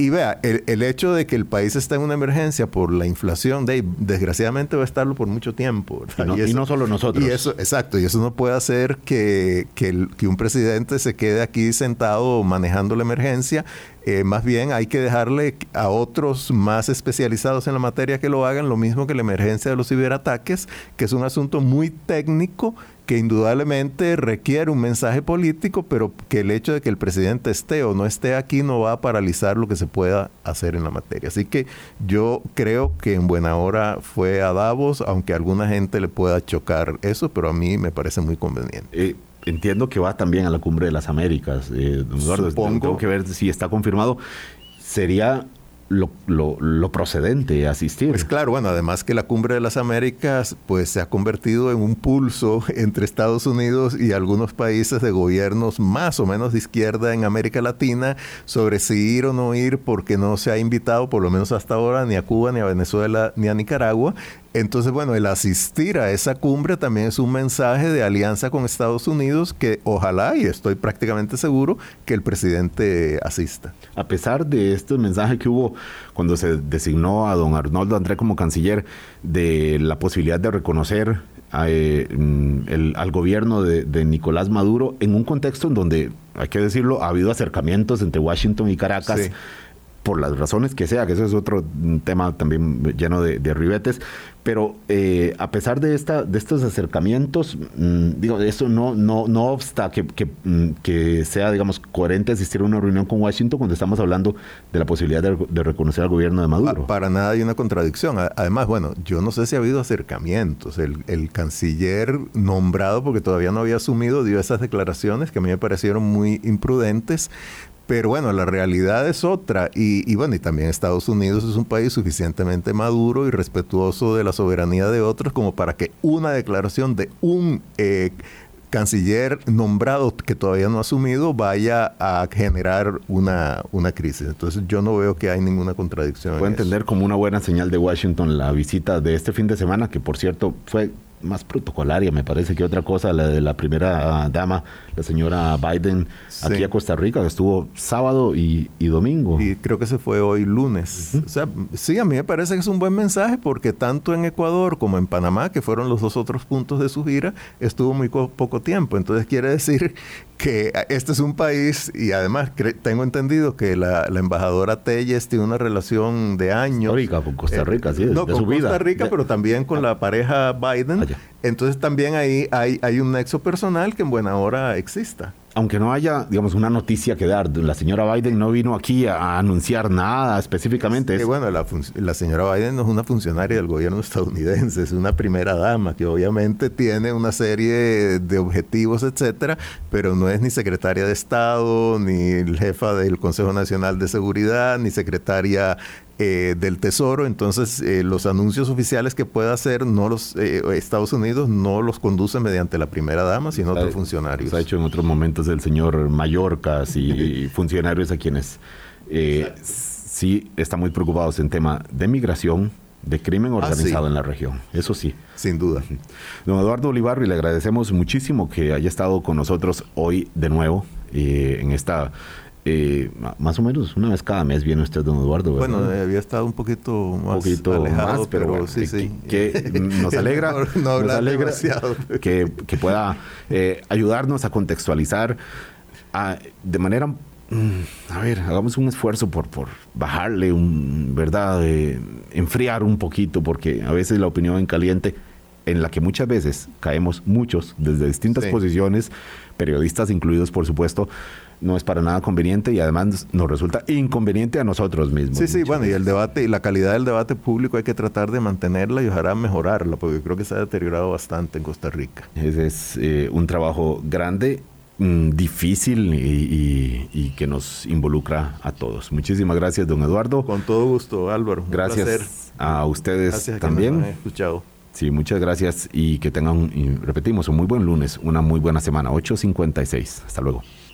y vea, el, hecho de que el país está en una emergencia por la inflación, de, desgraciadamente va a estarlo por mucho tiempo. Y no, solo nosotros. Y eso, exacto, y eso no puede hacer que, que, un presidente se quede aquí sentado manejando la emergencia. Eh, más bien hay que dejarle a otros más especializados en la materia que lo hagan, lo mismo que la emergencia de los ciberataques, que es un asunto muy técnico que indudablemente requiere un mensaje político, pero que el hecho de que el presidente esté o no esté aquí no va a paralizar lo que se pueda hacer en la materia. Así que yo creo que en buena hora fue a Davos, aunque a alguna gente le pueda chocar eso, pero a mí me parece muy conveniente. Eh, entiendo que va también a la cumbre de las Américas, eh, don Eduardo. Tengo que ver si está confirmado. Sería lo, lo, procedente a asistir. Pues claro, bueno, además que la Cumbre de las Américas pues se ha convertido en un pulso [laughs] entre Estados Unidos y algunos países de gobiernos más o menos de izquierda en América Latina sobre si ir o no ir porque no se ha invitado, por lo menos hasta ahora, ni a Cuba, ni a Venezuela, ni a Nicaragua. Entonces, bueno, el asistir a esa cumbre también es un mensaje de alianza con Estados Unidos que ojalá, y estoy prácticamente seguro, que el presidente asista. A pesar de este mensaje que hubo cuando se designó a don Arnoldo André como canciller, de la posibilidad de reconocer eh, mm, al gobierno de, Nicolás Maduro en un contexto en donde, hay que decirlo, ha habido acercamientos entre Washington y Caracas por las razones que sea, que eso es otro tema también lleno de, ribetes, pero eh, a pesar de esta de estos acercamientos, mm, digo, eso no no no obsta que, mm, que, sea, digamos, coherente asistir a una reunión con Washington cuando estamos hablando de la posibilidad de, reconocer al gobierno de Maduro. Para, nada hay una contradicción. Además, bueno, yo no sé si ha habido acercamientos. El, el canciller nombrado, porque todavía no había asumido, dio esas declaraciones que a mí me parecieron muy imprudentes, pero bueno, la realidad es otra. Y, bueno, y también Estados Unidos es un país suficientemente maduro y respetuoso de la soberanía de otros como para que una declaración de un eh, canciller nombrado que todavía no ha asumido vaya a generar una, una crisis. Entonces yo no veo que hay ninguna contradicción. Puedo entender como una buena señal de Washington la visita de este fin de semana, que por cierto fue más protocolaria, me parece que otra cosa, la de la primera ah, dama, la señora Biden, aquí a Costa Rica, que estuvo sábado y, domingo. Y creo que se fue hoy lunes. O sea, sí, a mí me parece que es un buen mensaje porque tanto en Ecuador como en Panamá, que fueron los dos otros puntos de su gira, estuvo muy poco tiempo. Entonces quiere decir que este es un país, y además tengo entendido que la, embajadora Telles tiene una relación de años. Histórica con Costa Rica, sí, no, con Costa Rica, pero también con la pareja Biden. Ah, Entonces también ahí hay, hay un nexo personal que en buena hora exista aunque no haya, digamos, una noticia que dar, la señora Biden no vino aquí a, anunciar nada específicamente. Sí, bueno, la, señora Biden no es una funcionaria del gobierno estadounidense, es una primera dama que obviamente tiene una serie de objetivos, etcétera, pero no es ni secretaria de Estado, ni jefa del Consejo Nacional de Seguridad, ni secretaria eh, del Tesoro, entonces eh, los anuncios oficiales que pueda hacer no los eh, Estados Unidos no los conduce mediante la primera dama, sino otros funcionarios. Se ha hecho en otros momentos el señor Mallorca [laughs] y funcionarios a quienes sí están muy preocupados en tema de migración, de crimen ah, organizado en la región. Eso sí. Sin duda. Don Eduardo Olivarri, le agradecemos muchísimo que haya estado con nosotros hoy de nuevo en esta eh, más o menos una vez cada mes viene usted, don Eduardo. Bueno, había estado un poquito más alejado, pero, sí, sí. Que, [laughs] nos alegra, nos alegra que, que, pueda eh, ayudarnos a contextualizar de manera mm, a ver, hagamos un esfuerzo por, por bajarle, un, ¿verdad? enfriar un poquito, porque a veces la opinión en caliente, en la que muchas veces caemos muchos desde distintas posiciones, periodistas incluidos, por supuesto, no es para nada conveniente y además nos resulta inconveniente a nosotros mismos. Sí, sí, bueno, y el debate y la calidad del debate público hay que tratar de mantenerla y ojalá mejorarla, porque yo creo que se ha deteriorado bastante en Costa Rica. Ese es eh, un trabajo grande mm, difícil y, que nos involucra a todos. Muchísimas gracias, don Eduardo. Con todo gusto, Álvaro. gracias a ustedes también. escuchado. Sí, muchas gracias y que tengan, y repetimos, un muy buen lunes, una muy buena semana, 8.56. Hasta luego.